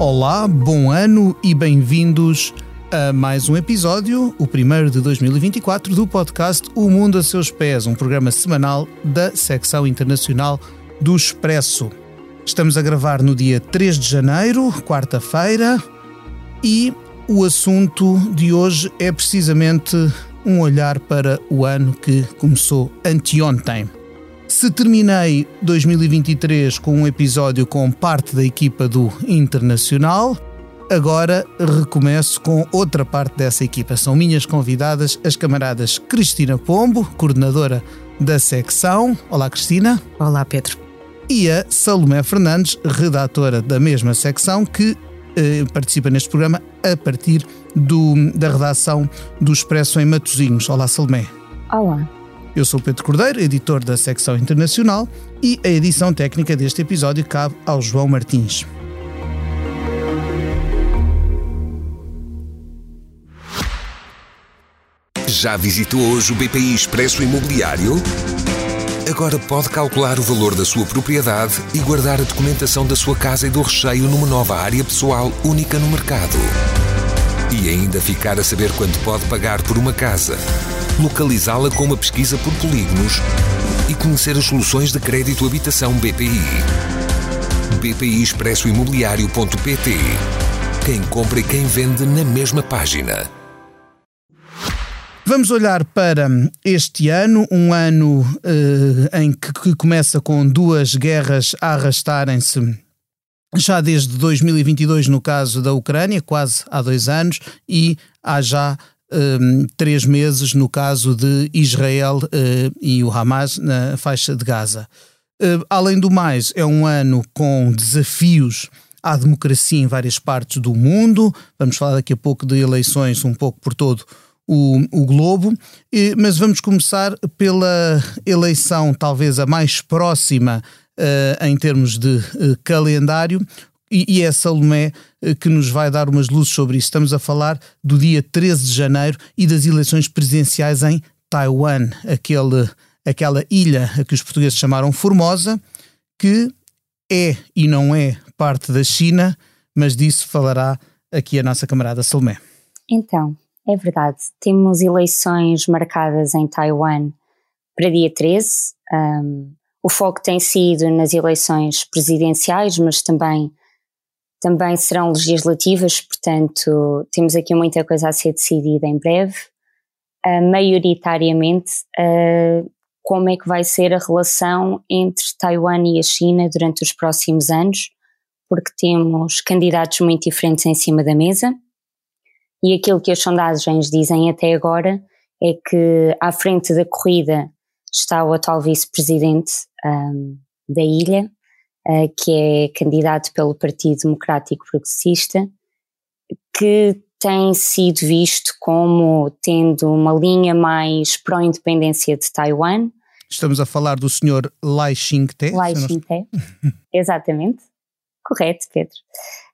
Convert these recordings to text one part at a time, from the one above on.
Olá, bom ano e bem-vindos a mais um episódio, o primeiro de 2024, do podcast O Mundo a Seus Pés, um programa semanal da secção internacional do Expresso. Estamos a gravar no dia 3 de janeiro, quarta-feira, e o assunto de hoje é precisamente um olhar para o ano que começou anteontem. Se terminei 2023 com um episódio com parte da equipa do Internacional, agora recomeço com outra parte dessa equipa. São minhas convidadas as camaradas Cristina Pombo, coordenadora da secção. Olá, Cristina. Olá, Pedro. E a Salomé Fernandes, redatora da mesma secção, que eh, participa neste programa a partir do, da redação do Expresso em Matosinhos. Olá, Salomé. Olá. Eu sou Pedro Cordeiro, editor da secção internacional, e a edição técnica deste episódio cabe ao João Martins. Já visitou hoje o BPI Expresso Imobiliário? Agora pode calcular o valor da sua propriedade e guardar a documentação da sua casa e do recheio numa nova área pessoal única no mercado. E ainda ficar a saber quanto pode pagar por uma casa localizá-la com uma pesquisa por polígonos e conhecer as soluções de crédito habitação BPI. BPI Expresso Imobiliário.pt Quem compra e quem vende na mesma página. Vamos olhar para este ano, um ano uh, em que, que começa com duas guerras a arrastarem-se já desde 2022, no caso da Ucrânia, quase há dois anos, e há já um, três meses no caso de Israel uh, e o Hamas na faixa de Gaza. Uh, além do mais, é um ano com desafios à democracia em várias partes do mundo. Vamos falar daqui a pouco de eleições um pouco por todo o, o globo, mas vamos começar pela eleição talvez a mais próxima uh, em termos de uh, calendário, e, e é a Salomé eh, que nos vai dar umas luzes sobre isso. Estamos a falar do dia 13 de janeiro e das eleições presidenciais em Taiwan, aquele, aquela ilha a que os portugueses chamaram Formosa, que é e não é parte da China, mas disso falará aqui a nossa camarada Salomé. Então, é verdade, temos eleições marcadas em Taiwan para dia 13. Um, o foco tem sido nas eleições presidenciais, mas também também serão legislativas, portanto, temos aqui muita coisa a ser decidida em breve. Uh, maioritariamente, uh, como é que vai ser a relação entre Taiwan e a China durante os próximos anos, porque temos candidatos muito diferentes em cima da mesa. E aquilo que as sondagens dizem até agora é que à frente da corrida está o atual vice-presidente um, da ilha, que é candidato pelo Partido Democrático Progressista, que tem sido visto como tendo uma linha mais pró-independência de Taiwan. Estamos a falar do senhor Lai Ching-te. Lai Ching-te, exatamente. Correto, Pedro.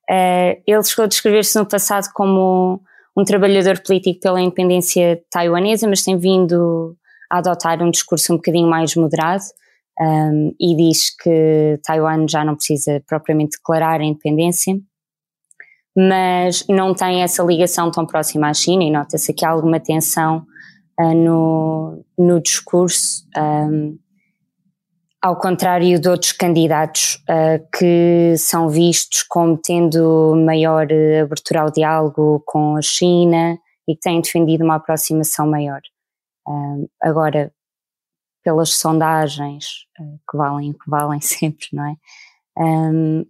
Uh, ele chegou a descrever-se no passado como um trabalhador político pela independência taiwanesa, mas tem vindo a adotar um discurso um bocadinho mais moderado um, e diz que Taiwan já não precisa propriamente declarar a independência, mas não tem essa ligação tão próxima à China e nota-se há alguma tensão uh, no, no discurso, um, ao contrário de outros candidatos uh, que são vistos como tendo maior abertura ao diálogo com a China e que têm defendido uma aproximação maior. Um, agora, pelas sondagens, eh, que valem que valem sempre, não é? Um,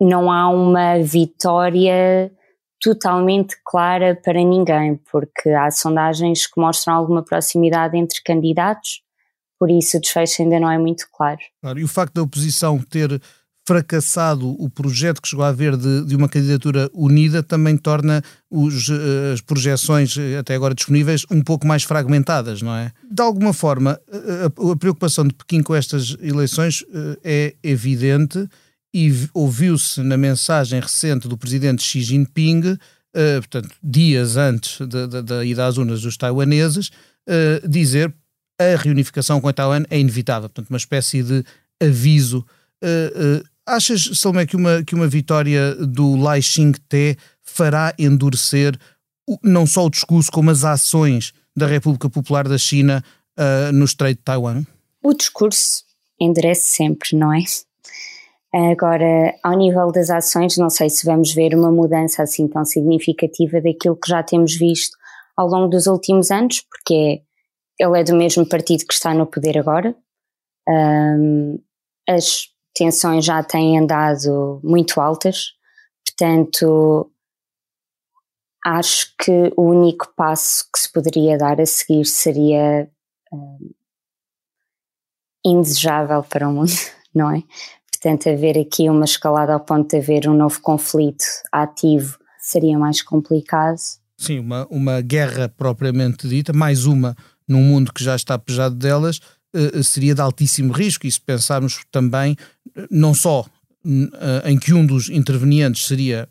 não há uma vitória totalmente clara para ninguém, porque há sondagens que mostram alguma proximidade entre candidatos, por isso o desfecho ainda não é muito claro. claro e o facto da oposição ter fracassado o projeto que chegou a haver de, de uma candidatura unida também torna os, eh, as projeções eh, até agora disponíveis um pouco mais fragmentadas, não é? De alguma forma, a, a preocupação de Pequim com estas eleições eh, é evidente e ouviu-se na mensagem recente do presidente Xi Jinping, portanto, dias antes da, da, ida às urnas dos taiwaneses, dizer a reunificação com a Taiwan é inevitável, portanto, uma espécie de aviso achas, Salomé, que uma, que uma vitória do Lai Ching-te fará endurecer não só o discurso, como as ações da República Popular da China uh, no Estreito de Taiwan? O discurso endurece sempre, não é? Agora, ao nível das ações, não sei se vamos ver uma mudança assim tão significativa daquilo que já temos visto ao longo dos últimos anos, porque ele é do mesmo partido que está no poder agora. Um, as tensões já têm andado muito altas, portanto, acho que o único passo que se poderia dar a seguir seria um, indesejável para o mundo, não é? Portanto, haver aqui uma escalada ao ponto de haver um novo conflito ativo seria mais complicado. Sim, uma, uma guerra propriamente dita, mais uma num mundo que já está pejado delas, seria de altíssimo risco. E se pensarmos também, não só uh, em que um dos intervenientes seria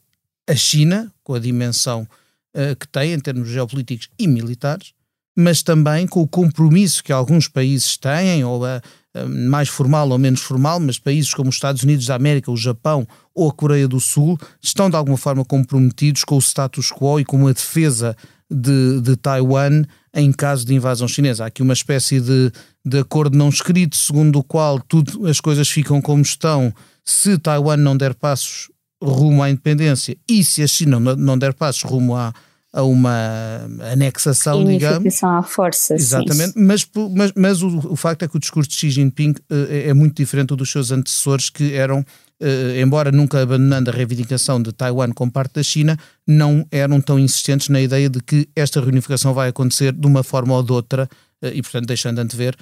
a China, com a dimensão uh, que tem em termos geopolíticos e militares, mas também com o compromisso que alguns países têm, ou a, mais formal ou menos formal, mas países como os Estados Unidos da América, o Japão ou a Coreia do Sul estão de alguma forma comprometidos com o status quo e com a defesa de, de Taiwan em caso de invasão chinesa. Há aqui uma espécie de, de acordo não escrito, segundo o qual tudo, as coisas ficam como estão se Taiwan não der passos rumo à independência e se a China não der passos rumo à, a uma anexação, digamos. à força. Exatamente, mas, mas, mas o, o, facto é que o discurso de Xi Jinping uh, é, é, muito diferente dos seus antecessores, que eram, uh, embora nunca abandonando a reivindicação de Taiwan como parte da China, não eram tão insistentes na ideia de que esta reunificação vai acontecer de uma forma ou de outra, uh, e portanto deixando antever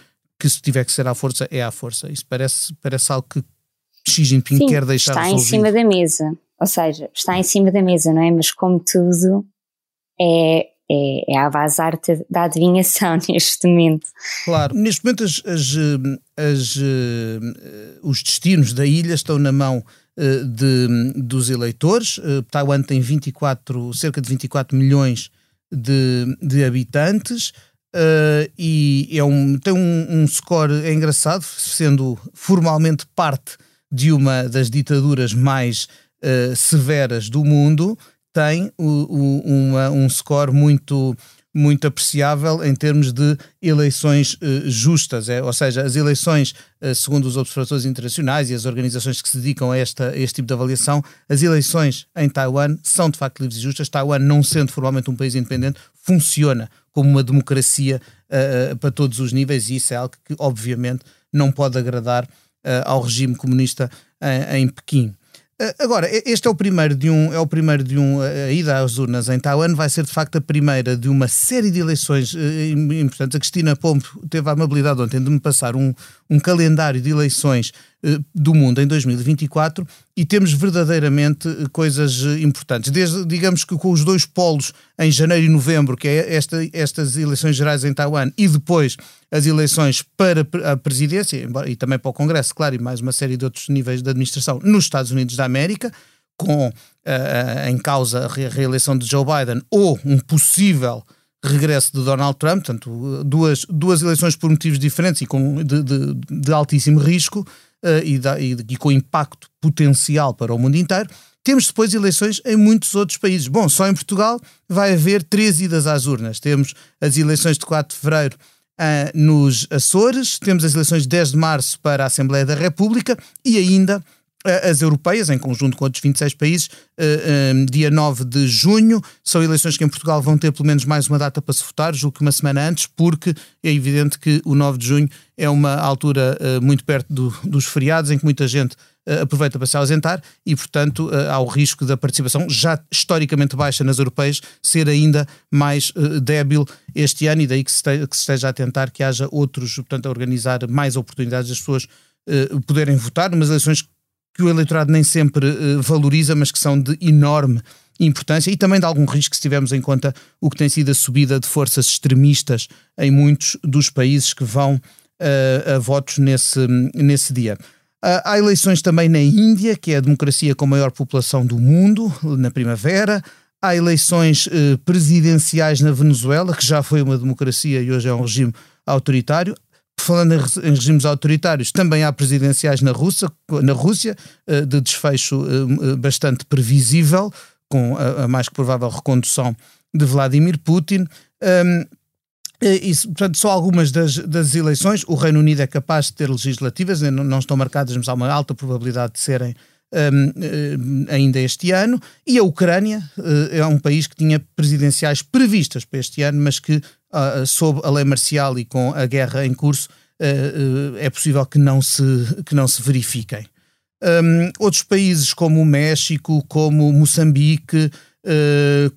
que se tiver que ser à força, é à força. Isso parece, parece algo que Xi Jinping Sim, quer deixar está resolvido. em cima da mesa. Ou seja, está em cima da mesa, não é? Mas como tudo, é, é, é a base arte da adivinhação neste momento. Claro, neste momento as, as, as, eh, os destinos da ilha estão na mão eh, de, dos eleitores. Eh, Taiwan tem 24, cerca de 24 milhões de, de habitantes. Uh, e é um, tem um, um, score é engraçado, sendo formalmente parte de uma das ditaduras mais uh, severas do mundo, tem o, o, uma, um score muito muito apreciável em termos de eleições uh, justas, é? ou seja, as eleições, uh, segundo os observadores internacionais e as organizações que se dedicam a, esta, a este tipo de avaliação, as eleições em Taiwan são de facto livres e justas. Taiwan, não sendo formalmente um país independente, funciona como uma democracia uh, para todos os níveis e isso é algo que, obviamente, não pode agradar ao regime comunista em Pequim. Eh, agora, este é o primeiro de um, é o primeiro de um, a ida às urnas em Taiwan vai ser de facto a primeira de uma série de eleições eh, importantes. A Cristina Pompe teve a amabilidade ontem de me passar um, um calendário de eleições eh, do mundo em 2024 e temos verdadeiramente eh, coisas eh, importantes. Desde, digamos que com os dois polos em janeiro e novembro, que é esta, estas eleições gerais em Taiwan, e depois as eleições para a presidência, e também para o Congresso, claro, e mais uma série de outros níveis de administração nos Estados Unidos da América, com uh, em causa a reeleição de Joe Biden ou um possível regresso de Donald Trump, portanto, duas, duas eleições por motivos diferentes e com, de, de, de altíssimo risco, uh, e, da, e, e com impacto potencial para o mundo inteiro. Temos depois eleições em muitos outros países. Bom, só em Portugal vai haver três idas às urnas. Temos as eleições de 4 de fevereiro uh, nos Açores, temos as eleições de 10 de março para a Assembleia da República e ainda as europeias, em conjunto com outros 26 países, dia 9 de junho. São eleições que em Portugal vão ter pelo menos mais uma data para se votar, julgo que uma semana antes, porque é evidente que o 9 de junho é uma altura muito perto do, dos feriados, em que muita gente aproveita para se ausentar e, portanto, há o risco da participação, já historicamente baixa nas europeias, ser ainda mais débil este ano e daí que se, esteja a tentar que haja outros, portanto, a organizar mais oportunidades das pessoas poderem votar, numas eleições que o eleitorado nem sempre uh, valoriza, mas que são de enorme importância e também de algum risco se tivermos em conta o que tem sido a subida de forças extremistas em muitos dos países que vão uh, a votos nesse, nesse dia. Uh, há eleições também na Índia, que é a democracia com maior população do mundo, na primavera. Há eleições uh, presidenciais na Venezuela, que já foi uma democracia e hoje é um regime autoritário falando em regimes autoritários, também há presidenciais na Rússia, na Rússia de desfecho bastante previsível, com a, mais que provável recondução de Vladimir Putin. Isso, portanto, só algumas das, das, eleições. O Reino Unido é capaz de ter legislativas, não, não estão marcadas, mas há uma alta probabilidade de serem ainda este ano. E a Ucrânia é um país que tinha presidenciais previstas para este ano, mas que, uh, sob a lei marcial e com a guerra em curso, uh, é possível que não se, que não se verifiquem. Um, outros países como o México, como Moçambique,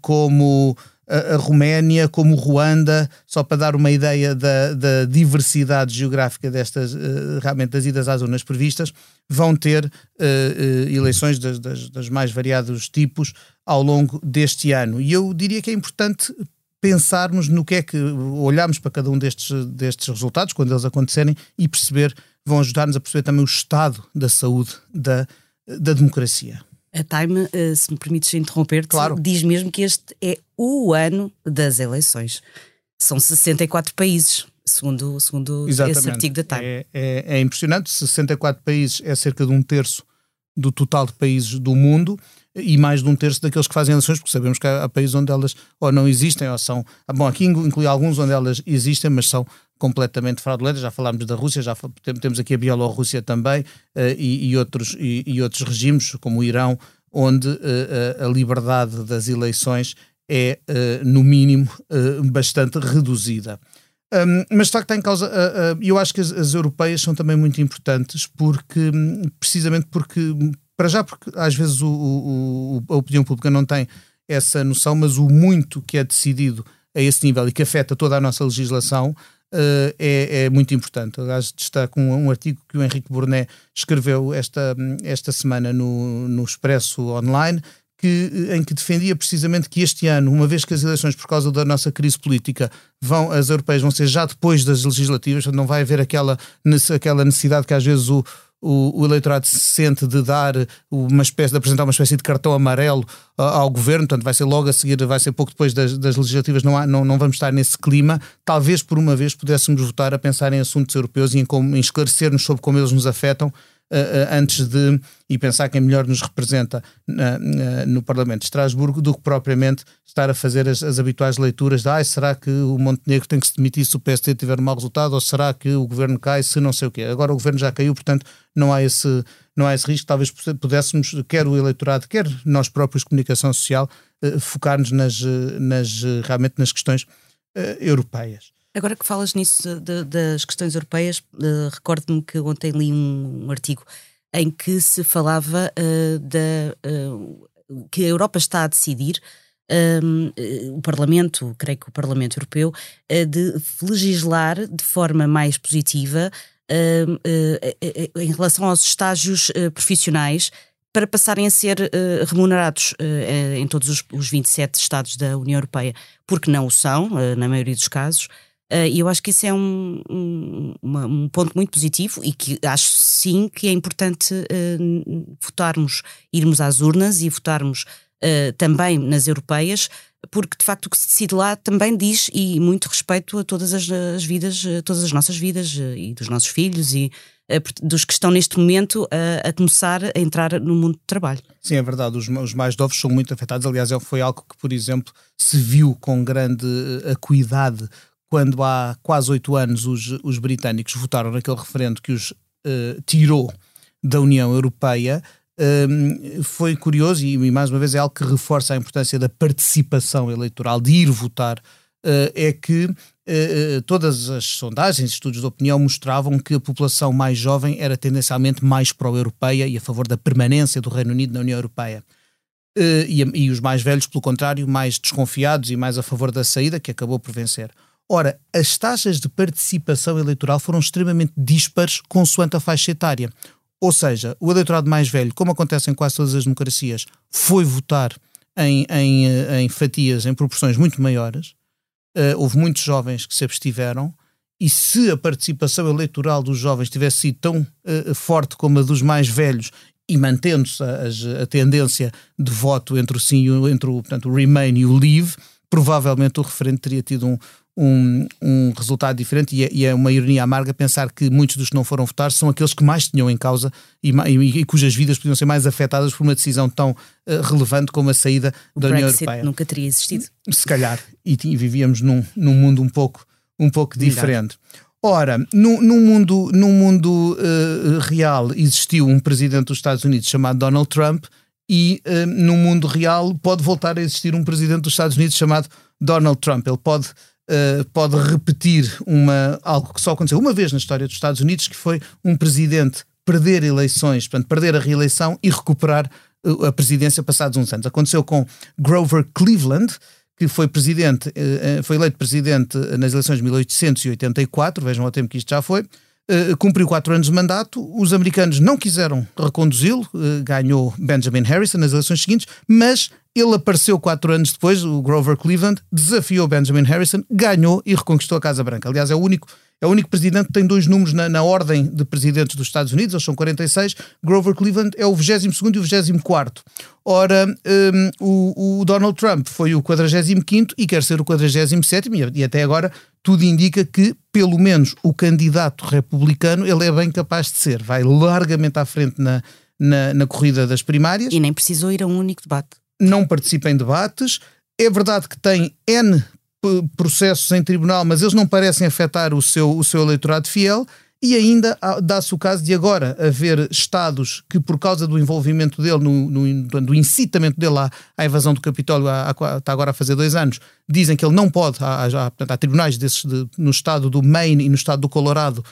como a, a Roménia, como Ruanda, só para dar uma ideia da, da diversidade geográfica destas, uh, realmente das idas às zonas previstas, vão ter uh, uh, eleições das, das, das, mais variados tipos ao longo deste ano. E eu diria que é importante pensarmos no que é que olharmos para cada um destes, destes resultados, quando eles acontecerem, e perceber, vão ajudar-nos a perceber também o estado da saúde da, da democracia. A Time, uh, se me permites interromper-te, claro. diz mesmo que este é o ano das eleições. São 64 países, segundo, segundo esse artigo da Time. É, é, é, impressionante, 64 países é cerca de um terço do total de países do mundo e mais de um terço daqueles que fazem eleições, porque sabemos que há, há países onde elas ou não existem ou são. Bom, aqui inclui alguns onde elas existem, mas são completamente fraudulentas. Já falámos da Rússia, já temos aqui a Bielorrússia também uh, e, e, outros, e, e, outros regimes, como o Irão, onde uh, a liberdade das eleições é, uh, no mínimo, bastante reduzida. Um, mas de facto está em causa. Eu acho que as, as, europeias são também muito importantes porque, precisamente porque, para já, porque às vezes o, o, a opinião pública não tem essa noção, mas o muito que é decidido a esse nível e que afeta toda a nossa legislação uh, é, é, muito importante. Aliás, destaco um, um, artigo que o Henrique Burnet escreveu esta, esta semana no, no Expresso Online, que, em que defendia precisamente que este ano, uma vez que as eleições, por causa da nossa crise política, vão, as europeias vão ser já depois das legislativas, não vai haver aquela, aquela necessidade que às vezes o, o, o, eleitorado se sente de dar uma espécie, de apresentar uma espécie de cartão amarelo ao governo, portanto vai ser logo a seguir, vai ser pouco depois das, das legislativas, não, há, não, não vamos estar nesse clima. Talvez por uma vez pudéssemos votar a pensar em assuntos europeus e em, como, em esclarecer-nos sobre como eles nos afetam uh, antes de e pensar quem melhor nos representa no Parlamento de Estrasburgo do que propriamente estar a fazer as, as habituais leituras de ah, será que o Montenegro tem que se demitir se o PSD tiver um mau resultado ou será que o governo cai se não sei o quê. Agora o governo já caiu, portanto não há esse, não há esse risco. Talvez pudéssemos, quer o eleitorado, quer nós próprios, comunicação social, uh, focar-nos nas, nas, realmente nas questões europeias. Agora que falas nisso de, das questões europeias, uh, recordo-me que ontem li um, um, artigo em que se falava uh, da, uh, que a Europa está a decidir um, o Parlamento, creio que o Parlamento Europeu, de legislar de forma mais positiva em relação aos estágios profissionais para passarem a ser remunerados em todos os, os 27 Estados da União Europeia, porque não o são, na maioria dos casos. Uh, e eu acho que isso é um, um, um, ponto muito positivo e que acho sim que é importante uh, votarmos, irmos às urnas e votarmos uh, também nas europeias, porque de facto o que se decide lá também diz e muito respeito a todas as, as vidas, todas as nossas vidas e dos nossos filhos e dos que estão neste momento a, a, começar a entrar no mundo do trabalho. Sim, é verdade, os, os, mais novos são muito afetados. Aliás, é, foi algo que, por exemplo, se viu com grande acuidade quando há quase oito anos os, os britânicos votaram naquele referendo que os uh, tirou da União Europeia, um, foi curioso e, e, mais uma vez é algo que reforça a importância da participação eleitoral, de ir votar, uh, é que uh, todas as sondagens, estudos de opinião mostravam que a população mais jovem era tendencialmente mais pró-europeia e a favor da permanência do Reino Unido na União Europeia. E, e os mais velhos, pelo contrário, mais desconfiados e mais a favor da saída, que acabou por vencer. Ora, as taxas de participação eleitoral foram extremamente dispares consoante a faixa etária. Ou seja, o eleitorado mais velho, como acontece em quase todas as democracias, foi votar em, em, eh, em fatias, em proporções muito maiores. Uh, houve muitos jovens que se abstiveram. E se a participação eleitoral dos jovens tivesse sido tão uh, forte como a dos mais velhos e mantendo-se a, a, tendência de voto entre o sim, entre o, portanto, o Remain e o Leave, provavelmente o referendo teria tido um, um, um resultado diferente e é, e é, uma ironia amarga pensar que muitos dos que não foram votar são aqueles que mais tinham em causa e, e, e cujas vidas podiam ser mais afetadas por uma decisão tão uh, relevante como a saída o da Brexit União Europeia. nunca teria existido. Se calhar, e, vivíamos num, num mundo um pouco, um pouco diferente. Ora, no, no mundo, no mundo uh, real existiu um presidente dos Estados Unidos chamado Donald Trump e uh, no mundo real pode voltar a existir um presidente dos Estados Unidos chamado Donald Trump. Ele pode uh, pode repetir uma, algo que só aconteceu uma vez na história dos Estados Unidos, que foi um presidente perder eleições, portanto, perder a reeleição e recuperar uh, a presidência passados uns anos. Aconteceu com Grover Cleveland, que foi presidente, uh, foi eleito presidente nas eleições de 1884, vejam o tempo que isto já foi, Uh, cumpriu quatro anos de mandato, os americanos não quiseram reconduzi-lo, uh, ganhou Benjamin Harrison nas eleições seguintes, mas ele apareceu quatro anos depois, o Grover Cleveland, desafiou Benjamin Harrison, ganhou e reconquistou a Casa Branca. Aliás, é o único, é o único presidente que tem dois números na, na ordem de presidentes dos Estados Unidos, eles são 46. Grover Cleveland é o 22 e o 24. Ora, um, o, o, Donald Trump foi o 45 e quer ser o 47 e, e até agora tudo indica que, pelo menos, o candidato republicano ele é bem capaz de ser. Vai largamente à frente na, na, na corrida das primárias. E nem precisou ir a um único debate não participa em debates. É verdade que tem N processos em tribunal, mas eles não parecem afetar o seu, o seu eleitorado fiel. E ainda dá-se o caso de agora haver Estados que, por causa do envolvimento dele, no, no do incitamento dele à, à evasão do Capitólio, está agora a fazer dois anos, dizem que ele não pode, há, há, há tribunais desses de, no estado do Maine e no estado do Colorado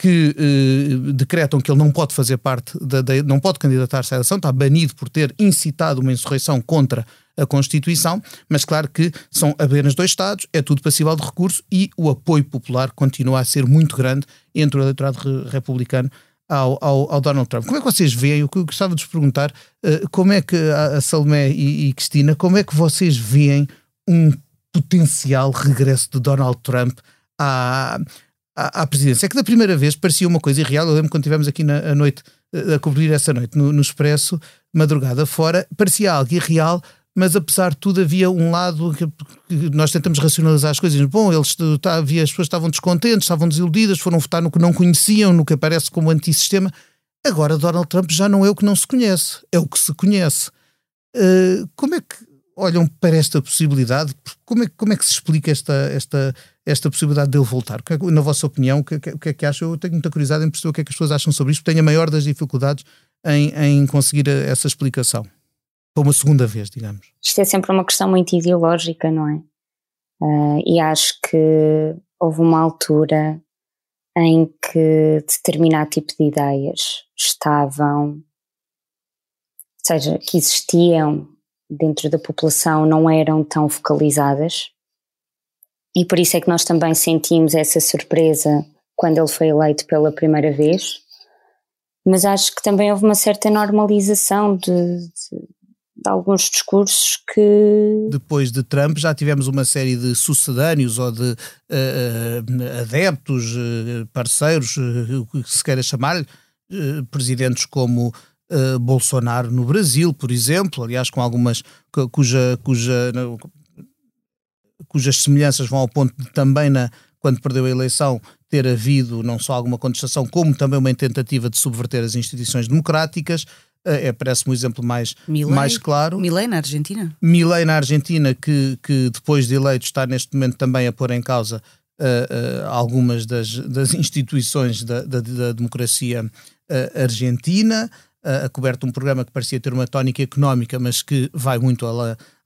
que eh, decretam que ele não pode fazer parte, da, da não pode candidatar-se à eleição, está banido por ter incitado uma insurreição contra a Constituição, mas claro que são apenas dois Estados, é tudo passível de recurso e o apoio popular continua a ser muito grande entre o eleitorado republicano ao, ao, ao, Donald Trump. Como é que vocês veem? O que eu gostava de vos perguntar, uh, como é que a, a Salomé e, e Cristina, como é que vocês veem um potencial regresso de Donald Trump à à, à, presidência. É que da primeira vez parecia uma coisa irreal. Eu lembro quando estivemos aqui na noite, eh, a cobrir essa noite no, no Expresso, madrugada fora, parecia algo irreal, mas apesar de tudo havia um lado que, que nós tentamos racionalizar as coisas. Bom, eles, tá, havia, as pessoas estavam descontentes, estavam desiludidas, foram votar no que não conheciam, no que aparece como antissistema. Agora Donald Trump já não é o que não se conhece, é o que se conhece. Uh, como é que olham para esta possibilidade? Como é, como é que se explica esta, esta, esta possibilidade dele voltar? É na vossa opinião, o que, que, é que acham? Eu tenho muita curiosidade em perceber o que é que as pessoas acham sobre isto, tenho a maior das dificuldades em, em conseguir essa explicação. Para uma segunda vez, digamos. Isto é sempre uma questão muito ideológica, não é? Uh, e acho que houve uma altura em que determinado tipo de ideias estavam, ou seja, que existiam dentro da população não eram tão focalizadas e por isso é que nós também sentimos essa surpresa quando ele foi eleito pela primeira vez. Mas acho que também houve uma certa normalização de, de, de alguns discursos que. Depois de Trump já tivemos uma série de sucedâneos ou de uh, uh, adeptos, uh, parceiros, o que se queira chamar, presidentes como Bolsonaro no Brasil, por exemplo, aliás, com algumas cuja, cuja cujas semelhanças vão ao ponto de também, na, quando perdeu a eleição, ter havido não só alguma contestação, como também uma tentativa de subverter as instituições democráticas. Eh, é, parece-me o exemplo mais, Milley, mais claro. Milley na Argentina. Milley na Argentina, que, que depois de eleito está neste momento também a pôr em causa uh, uh, algumas das, das instituições da, da, da democracia uh, argentina, a coberto um programa que parecia ter uma tónica económica, mas que vai muito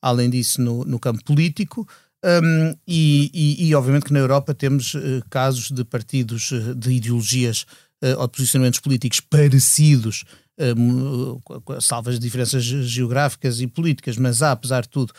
além disso no, no campo político. Um, e, e, e, obviamente que na Europa temos uh, casos de partidos uh, de ideologias uh, ou de posicionamentos políticos parecidos, uh, salvas diferenças geográficas e políticas, mas há, apesar de tudo,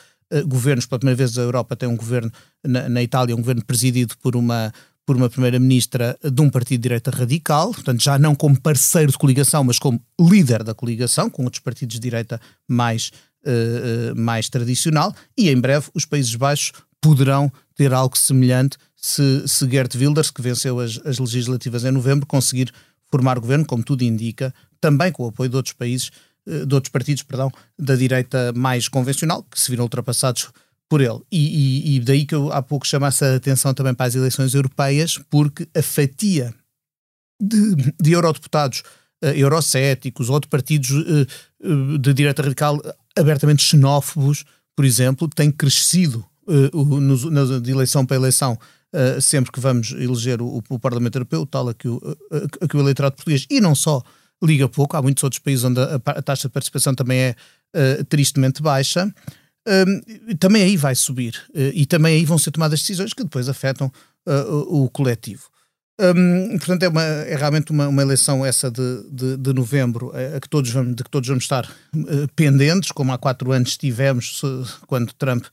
governos, pela primeira vez a Europa tem um governo, na, na Itália, um governo presidido por uma, por uma primeira-ministra de um partido de direita radical, portanto já não como parceiro de coligação, mas como líder da coligação, com outros partidos de direita mais, uh, mais tradicional, e em breve os Países Baixos poderão ter algo semelhante se, se Gert Wilders, que venceu as, as legislativas em novembro, conseguir formar governo, como tudo indica, também com o apoio de outros países, eh, de outros partidos, perdão, da direita mais convencional, que se viram ultrapassados por ele. E, e, e, daí que eu há pouco chamasse a atenção também para as eleições europeias, porque a fatia de, de eurodeputados uh, eurocéticos ou de partidos uh, uh, de direita radical abertamente xenófobos, por exemplo, tem crescido uh, no, na, de eleição para eleição. sempre que vamos eleger o, o Parlamento Europeu, tal a que, o, a, a que o eleitorado português, e não só, liga pouco. Há muitos outros países onde a, a taxa de participação também é tristemente baixa. Um, também aí vai subir uh, e também aí vão ser tomadas decisões que depois afetam uh, o, o, coletivo. Um, portanto, é, uma, é realmente uma, uma, eleição essa de, de, de novembro a, a, que todos vamos, de que todos vamos estar uh, pendentes, como há quatro anos estivemos quando Trump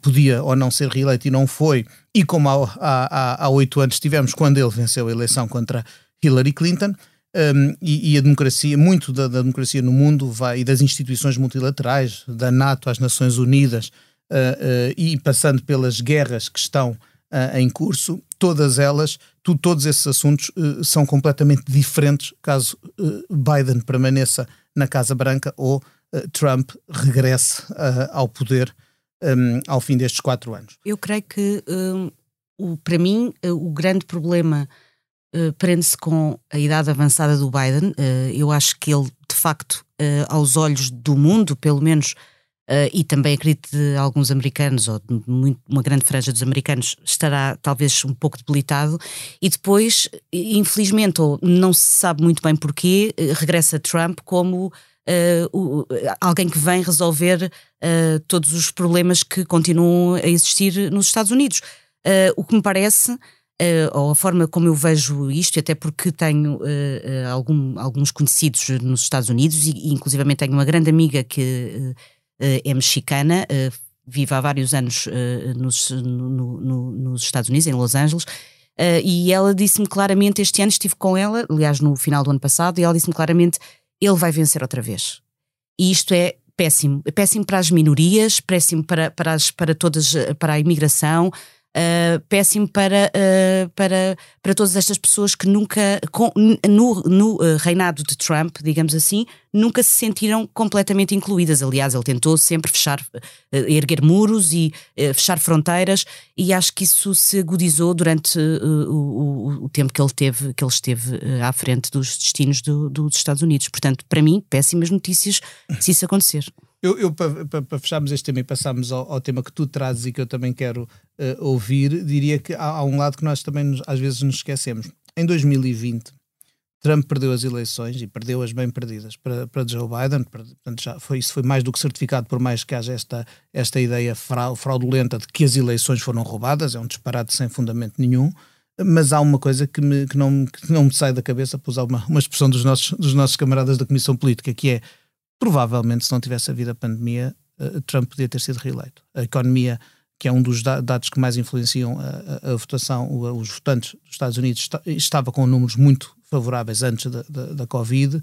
podia ou não ser reeleito e não foi, e como há, há, há oito anos tivemos quando ele venceu a eleição contra Hillary Clinton. Um, e, e, a democracia, muito da, da, democracia no mundo vai, e das instituições multilaterais, da NATO às Nações Unidas, uh, uh, e passando pelas guerras que estão uh, em curso, todas elas, tu, todos esses assuntos são completamente diferentes caso Biden permaneça na Casa Branca ou Trump regresse ao poder um, ao fim destes quatro anos. Eu creio que, o, para mim, o grande problema uh, prende-se com a idade avançada do Biden. Uh, eu acho que ele, de facto, uh, aos olhos do mundo, pelo menos, e também acredito de alguns americanos, ou de muito, uma grande franja dos americanos, estará talvez um pouco debilitado. E depois, infelizmente, ou não se sabe muito bem porquê, regressa Trump como. Uh, alguém que vem resolver uh, todos os problemas que continuam a existir nos Estados Unidos. Uh, o que me parece uh, ou a forma como eu vejo isto, até porque tenho uh, uh, algum, alguns conhecidos nos Estados Unidos e, e tenho uma grande amiga que é mexicana, vive há vários anos nos, no, no, nos Estados Unidos, em Los Angeles, e ela disse-me claramente, este ano estive com ela, aliás no final do ano passado, e ela disse-me claramente, ele vai vencer outra vez. E isto é péssimo, é péssimo para as minorias, péssimo para, para, as, para todas, para a imigração, uh, péssimo para, uh, para, para todas estas pessoas que nunca, com, no, no uh, reinado de Trump, digamos assim, nunca se sentiram completamente incluídas. Aliás, ele tentou sempre fechar, erguer muros e fechar fronteiras, e acho que isso se agudizou durante o, o, tempo que ele teve, que ele esteve à frente dos destinos do, dos Estados Unidos. Portanto, para mim, péssimas notícias se isso acontecer. Eu, eu para, fecharmos este tema e passarmos ao, ao, tema que tu trazes e que eu também quero uh, ouvir, diria que há, há, um lado que nós também nos, às vezes nos esquecemos. Em 2020, Trump perdeu as eleições e perdeu-as bem perdidas para, para Joe Biden. Portanto, já foi, isso foi mais do que certificado, por mais que haja esta, esta ideia fraudulenta de que as eleições foram roubadas. É um disparate sem fundamento nenhum mas há uma coisa que, me, que, não, que não me sai da cabeça, para usar uma, uma expressão dos nossos, dos nossos camaradas da Comissão Política, que é provavelmente, se não tivesse havido a pandemia, uh, Trump podia ter sido reeleito. A economia, que é um dos dados que mais influenciam a, a, a votação, os votantes dos Estados Unidos, está, estava com números muito favoráveis antes da, da, da Covid.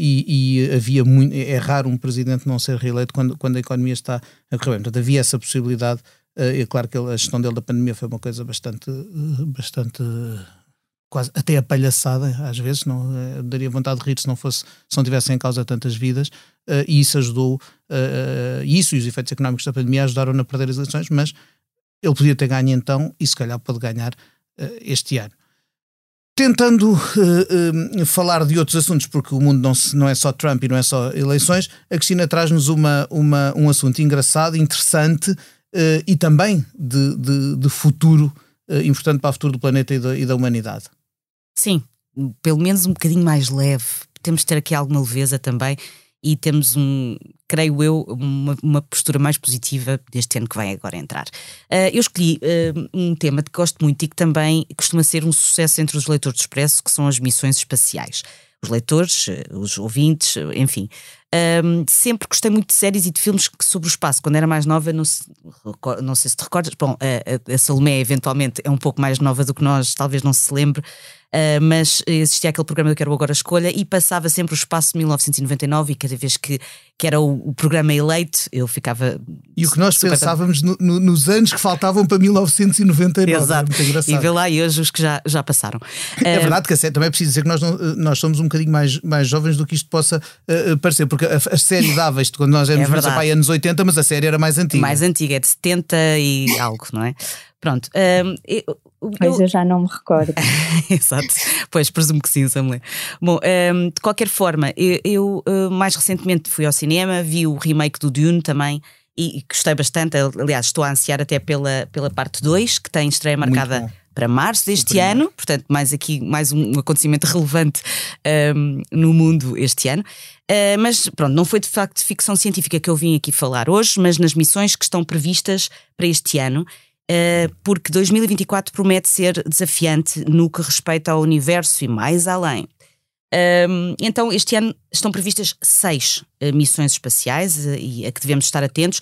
E, e, havia muito, é raro um presidente não ser reeleito quando, quando a economia está a correr bem. Portanto, havia essa possibilidade. Eh, é claro que a gestão dele da pandemia foi uma coisa bastante, eh, bastante quase até a palhaçada, às vezes, não, uh, daria vontade de rir se não fosse, se não tivessem em causa tantas vidas, uh, e isso ajudou, uh, isso e os efeitos económicos da pandemia ajudaram a perder as eleições, mas ele podia ter ganho então, e se calhar pode ganhar este ano. Tentando falar de outros assuntos, porque o mundo não, se, não é só Trump e não é só eleições, a Cristina traz-nos uma, uma, um assunto engraçado, interessante e também de, de, de futuro importante para o futuro do planeta e da, e da humanidade. Sim, pelo menos um bocadinho mais leve. Temos de ter aqui alguma leveza também e temos um, creio eu, uma, uma, postura mais positiva deste ano que vai agora entrar. Uh, eu escolhi uh, um tema que gosto muito e que também costuma ser um sucesso entre os leitores do Expresso, que são as missões espaciais. Os leitores, uh, os ouvintes, enfim. sempre gostei muito de séries e de filmes sobre o espaço. Quando era mais nova, não, se, não sei se te recordas, bom, a, a Salomé eventualmente é um pouco mais nova do que nós, talvez não se lembre, Uh, mas existia aquele programa do Quero Agora Escolha e passava sempre o espaço de 1999 e cada vez que, que era o, o programa eleito eu ficava. E o que nós pensávamos no, no, nos anos que faltavam para 1999. Exato. E vê lá e hoje os que já, já passaram. É uh, verdade que a série, também é preciso dizer que nós, não, nós somos um bocadinho mais, mais jovens do que isto possa uh, parecer, porque a, a série dava isto quando nós éramos é anos 80, mas a série era mais antiga. Mais antiga, é de 70 e algo, não é? Pronto. Um, eu, Pois eu já não me recordo. Exato, pois presumo que sim, Samuel. Bom, um, de qualquer forma, eu, eu uh, mais recentemente fui ao cinema, vi o remake do Dune também e, e gostei bastante. Aliás, estou a ansiar até pela, pela parte 2, que tem estreia marcada para março deste ano, portanto, mais aqui, mais um acontecimento relevante um, no mundo este ano. Uh, mas pronto, não foi de facto ficção científica que eu vim aqui falar hoje, mas nas missões que estão previstas para este ano porque 2024 promete ser desafiante no que respeita ao universo e mais além. Uh, então, este ano estão previstas seis uh, missões espaciais e a que devemos estar atentos.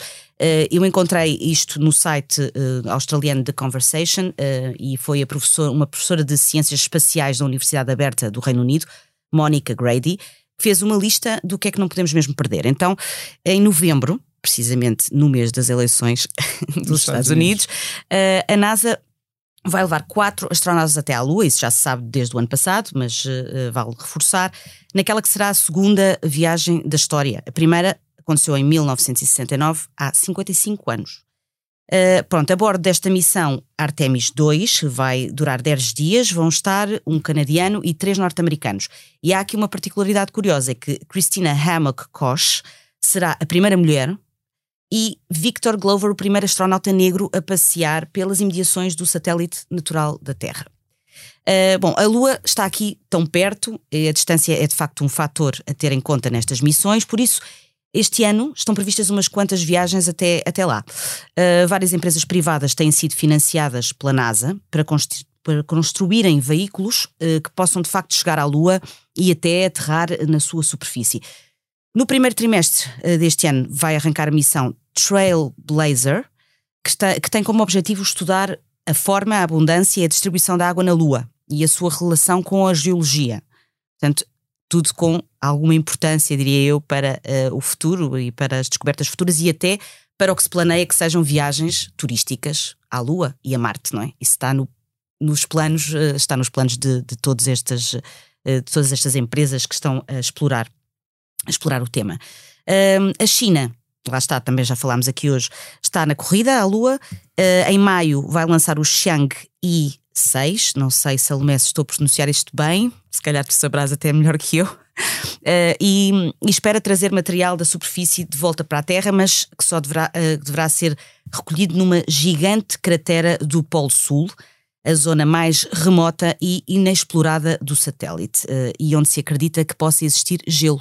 eu encontrei isto no site australiano The Conversation e foi a professor, uma professora de Ciências Espaciais da Universidade Aberta do Reino Unido, Monica Grady, que fez uma lista do que é que não podemos mesmo perder. Então, em novembro, precisamente no mês das eleições dos Estados, Estados Unidos, Unidos uh, a NASA vai levar quatro astronautas até à Lua, isso já se sabe desde o ano passado, mas uh, vale reforçar, naquela que será a segunda viagem da história. A primeira aconteceu em 1969, há 55 anos. Uh, pronto, a bordo desta missão Artemis 2, vai durar 10 dias, vão estar um canadiano e três norte-americanos. E há aqui uma particularidade curiosa, é que Christina Hammock Koch será a primeira mulher e Victor Glover, o primeiro astronauta negro a passear pelas imediações do satélite natural da Terra. Uh, bom, a Lua está aqui tão perto, a distância é de facto um fator a ter em conta nestas missões, por isso este ano estão previstas umas quantas viagens até, até lá. Uh, várias empresas privadas têm sido financiadas pela NASA para, para construírem veículos uh, que possam de facto chegar à Lua e até aterrar na sua superfície. No primeiro trimestre uh, deste ano vai arrancar a missão Trailblazer, que, está, que tem como objetivo estudar a forma, a abundância e a distribuição da água na Lua e a sua relação com a geologia. Portanto, tudo com alguma importância, diria eu, para uh, o futuro e para as descobertas futuras e até para o que se planeia que sejam viagens turísticas à Lua e a Marte, não é? Isso está no, nos planos, uh, está nos planos de, de, uh, de todas estas empresas que estão a explorar explorar o tema. A China, lá está, também já falámos aqui hoje, está na corrida à Lua. Uh, em maio vai lançar o Xiang-I 6. Não sei, Salomé, se estou a pronunciar isto bem, se calhar tu sabrás até melhor que eu. Uh, e, e, espera trazer material da superfície de volta para a Terra, mas que só deverá, uh, deverá ser recolhido numa gigante cratera do Polo Sul, a zona mais remota e inexplorada do satélite, uh, e onde se acredita que possa existir gelo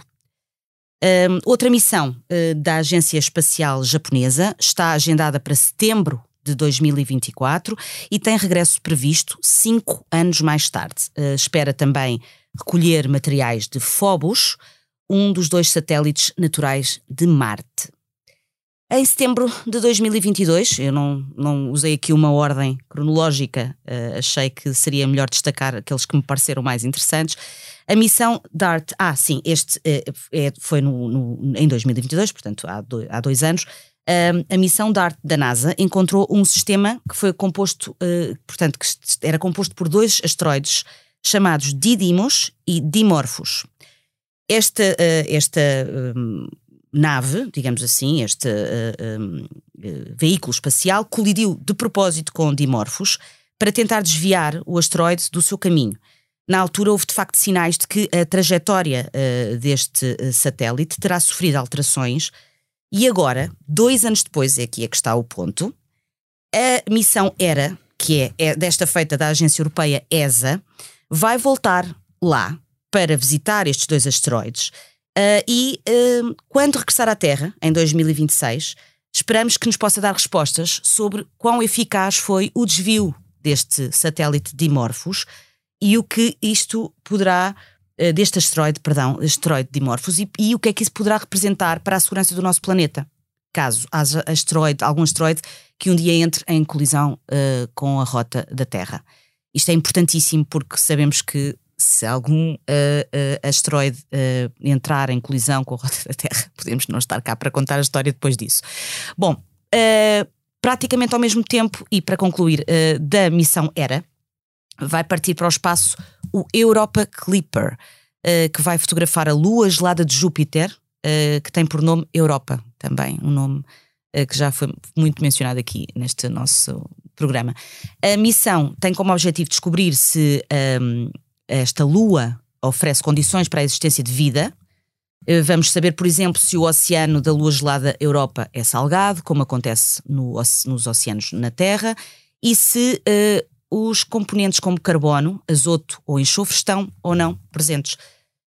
um, outra missão uh, da Agência Espacial Japonesa está agendada para setembro de 2024 e tem regresso previsto cinco anos mais tarde. Uh, espera também recolher materiais de Phobos, um dos dois satélites naturais de Marte. Em setembro de 2022, eu não, não usei aqui uma ordem cronológica, uh, achei que seria melhor destacar aqueles que me pareceram mais interessantes. A missão DART, ah, sim, este é, é, foi no, no, em 2022, portanto há, há dois anos. Uh, a missão DART da NASA encontrou um sistema que foi composto, uh, portanto, que era composto por dois asteroides chamados Didymos e Dimorphos. Esta, uh, esta um, nave, digamos assim, este um, veículo espacial, colidiu de propósito com Dimorphos para tentar desviar o asteroide do seu caminho. Na altura, houve de facto sinais de que a trajetória uh, deste uh, satélite terá sofrido alterações, e agora, dois anos depois, é aqui é que está o ponto, a missão ERA, que é, é desta feita da Agência Europeia ESA, vai voltar lá para visitar estes dois asteroides. Uh, e quando regressar à Terra, em 2026, esperamos que nos possa dar respostas sobre quão eficaz foi o desvio deste satélite Dimorphos e o que isto poderá eh, deste asteroide, perdão, asteroide Dimorphos e, e o que é que isso poderá representar para a segurança do nosso planeta, caso haja asteroide, algum asteroide que um dia entre em colisão uh, com a rota da Terra. Isto é importantíssimo porque sabemos que se algum uh, uh, asteroide entrar em colisão com a roda da Terra, podemos não estar cá para contar a história depois disso. Bom, praticamente ao mesmo tempo, e para concluir, da missão ERA, vai partir para o espaço o Europa Clipper, que vai fotografar a Lua gelada de Júpiter, que tem por nome Europa, também um nome que já foi muito mencionado aqui neste nosso programa. A missão tem como objetivo descobrir se um, esta Lua oferece condições para a existência de vida. Eh, vamos saber, por exemplo, se o oceano da Lua gelada Europa é salgado, como acontece no, nos oceanos na Terra, e se uh, os componentes como carbono, azoto ou enxofre estão ou não presentes.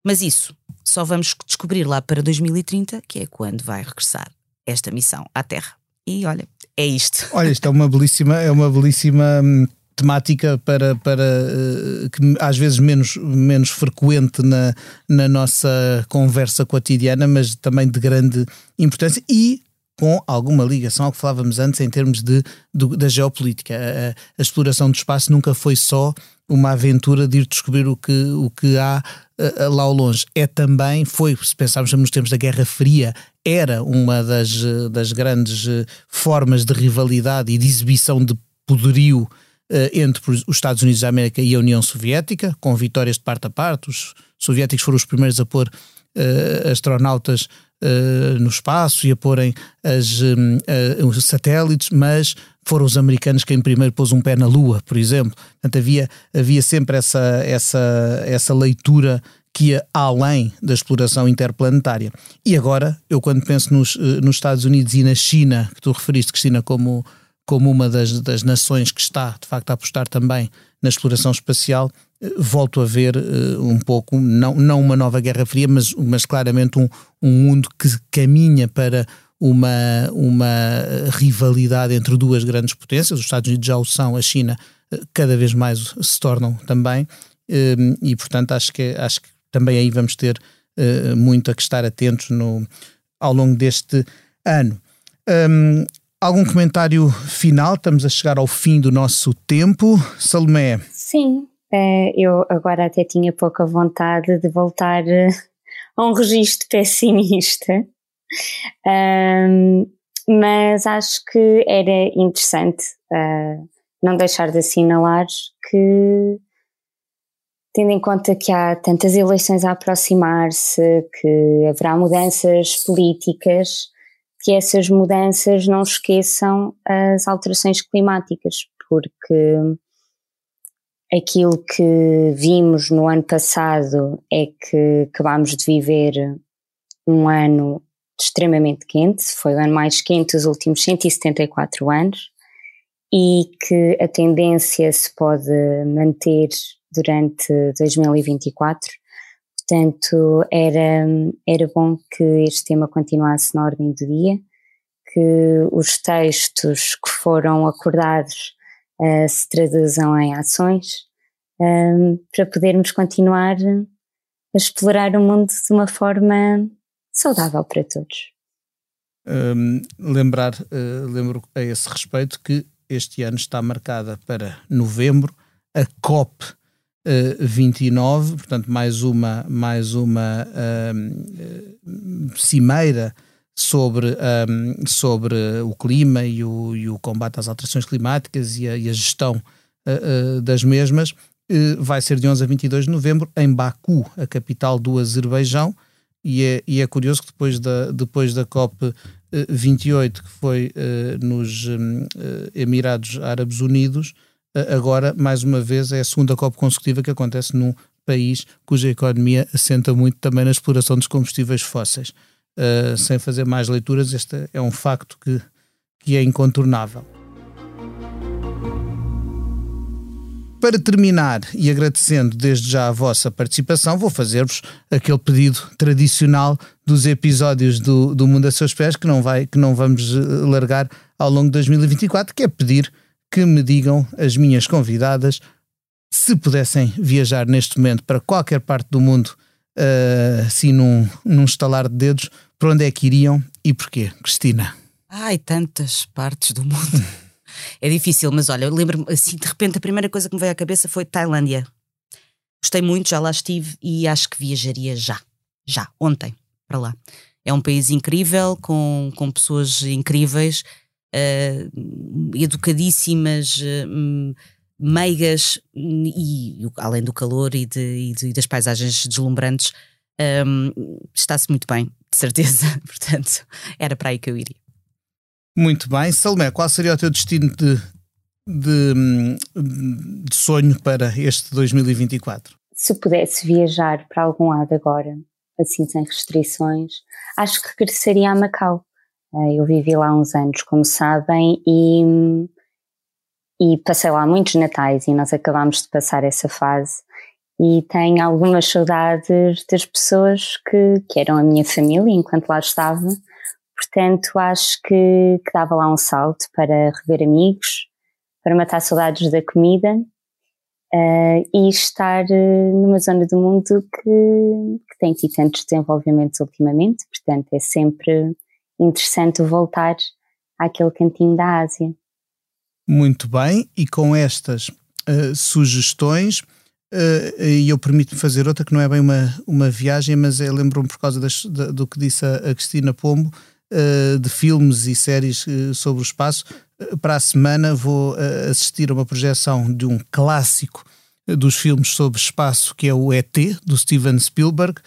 Mas isso só vamos descobrir lá para 2030, que é quando vai regressar esta missão à Terra. E olha, é isto. Olha, isto é uma belíssima, é uma belíssima hum, temática para, para uh, que às vezes menos, menos frequente na, na nossa conversa cotidiana, mas também de grande importância e com alguma ligação ao que falávamos antes em termos de, de da geopolítica. A, a, exploração do espaço nunca foi só uma aventura de ir descobrir o que, o que há lá ao longe. É também, foi, se pensarmos nos tempos da Guerra Fria, era uma das, das grandes formas de rivalidade e de exibição de poderio uh, entre os Estados Unidos da América e a União Soviética, com vitórias de parte a parte. Os soviéticos foram os primeiros a pôr uh, astronautas uh, no espaço e a porem as, os satélites, mas foram os americanos quem primeiro pôs um pé na Lua, por exemplo. Portanto, havia, havia sempre essa, essa, essa leitura que ia além da exploração interplanetária. E agora, eu quando penso nos, nos Estados Unidos e na China, que tu referiste, Cristina, como como uma das, das nações que está, de facto, a apostar também na exploração espacial, eh, volto a ver uh, um pouco, não, não uma nova Guerra Fria, mas, mas claramente um, um mundo que caminha para uma, uma rivalidade entre duas grandes potências, os Estados Unidos já o são, a China uh, cada vez mais se tornam também, uh, e portanto acho que, acho que também aí vamos ter muito a que estar atentos no, ao longo deste ano. Um, Algum comentário final? Estamos a chegar ao fim do nosso tempo. Salomé. Sim, eh, eu agora até tinha pouca vontade de voltar eh, a um registro pessimista, mas acho que era interessante eh, não deixar de assinalar que, tendo em conta que há tantas eleições a aproximar-se, que haverá mudanças políticas, que essas mudanças não esqueçam as alterações climáticas, porque aquilo que vimos no ano passado é que acabámos de viver um ano extremamente quente, foi o ano mais quente dos últimos 174 anos, e que a tendência se pode manter durante 2024 Portanto, era, era bom que este tema continuasse na ordem do dia, que os textos que foram acordados uh, se traduzam em ações, um, para podermos continuar a explorar o mundo de uma forma saudável para todos. Um, lembrar, uh, lembro a esse respeito que este ano está marcada para novembro a COP 29, portanto, mais uma, mais uma um, cimeira sobre, um, sobre o clima e o, e o, combate às alterações climáticas e a, e a gestão uh, uh, das mesmas. Vai ser de 11 a 22 de novembro em Baku, a capital do Azerbaijão. E é, e é curioso que depois da, depois da COP 28, que foi nos hum, Emirados Árabes Unidos, agora, mais uma vez, é a segunda COP consecutiva que acontece num país cuja economia assenta muito também na exploração dos combustíveis fósseis. Uh, sem fazer mais leituras, este é um facto que, que é incontornável. Para terminar e agradecendo desde já a vossa participação, vou fazer-vos aquele pedido tradicional dos episódios do, do Mundo a Seus Pés que não, vai, que não vamos largar ao longo de 2024, que é pedir que me digam as minhas convidadas se pudessem viajar neste momento para qualquer parte do mundo, uh, assim num, num estalar de dedos, para onde é que iriam e porquê? Cristina. Ai, tantas partes do mundo. é difícil, mas olha, eu lembro-me assim, de repente a primeira coisa que me veio à cabeça foi Tailândia. Gostei muito, já lá estive e acho que viajaria já, já, ontem, para lá. É um país incrível, com, com pessoas incríveis, uh, educadíssimas, uh, meigas e, além do calor e, de, e, de, e das paisagens deslumbrantes, um, está-se muito bem, de certeza. Portanto, era para aí que eu iria. Muito bem. Salomé, qual seria o teu destino de, de, de sonho para este 2024? Se pudesse viajar para algum lado agora, assim sem restrições, acho que regressaria a Macau. Eh, eu vivi lá uns anos, como sabem, e, e passei lá muitos natais e nós acabámos de passar essa fase e tenho algumas saudades das pessoas que, que eram a minha família enquanto lá estava Portanto, acho que, que dava lá um salto para rever amigos, para matar saudades da comida uh, e estar uh, numa zona do mundo que, que tem tido tantos desenvolvimentos ultimamente. Portanto, é sempre interessante voltar àquele cantinho da Ásia. Muito bem, e com estas uh, sugestões, e eu permito-me fazer outra que não é bem uma, uma viagem, mas é, lembro-me por causa das, do que disse a, a Cristina Pombo, uh, de filmes e séries uh, sobre o espaço. Uh, para a semana vou assistir a uma projeção de um clássico dos filmes sobre espaço, que é o ET, do Steven Spielberg,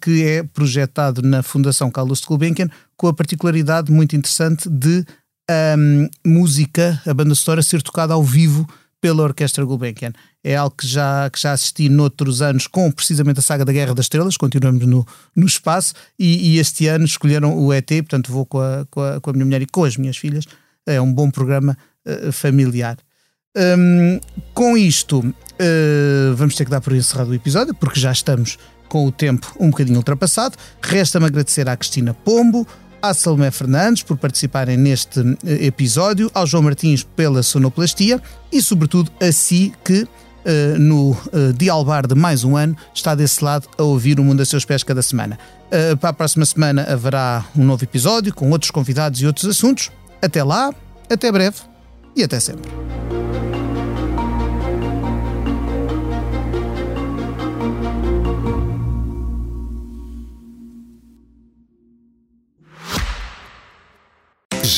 que é projetado na Fundação Carlos de Gulbenkian, com a particularidade muito interessante de a um, música, a banda sonora, ser tocada ao vivo pela Orquestra Gulbenkian. É algo que já, que já assisti noutros anos com precisamente a saga da Guerra das Estrelas, continuamos no, no espaço, e, e este ano escolheram o ET, portanto vou com a, com a, com, a, minha mulher e com as minhas filhas. É um bom programa uh, familiar. Um, com isto, uh, vamos ter que dar por encerrado o episódio, porque já estamos com o tempo um bocadinho ultrapassado. Resta-me agradecer à Cristina Pombo, à Salomé Fernandes por participarem neste eh, episódio, ao João Martins pela sonoplastia e, sobretudo, a si que. Uh, no uh, Dialbar de mais um ano, está desse lado a ouvir o Mundo a seus pés cada semana. Para a próxima semana haverá um novo episódio com outros convidados e outros assuntos. Até lá, até breve e até sempre.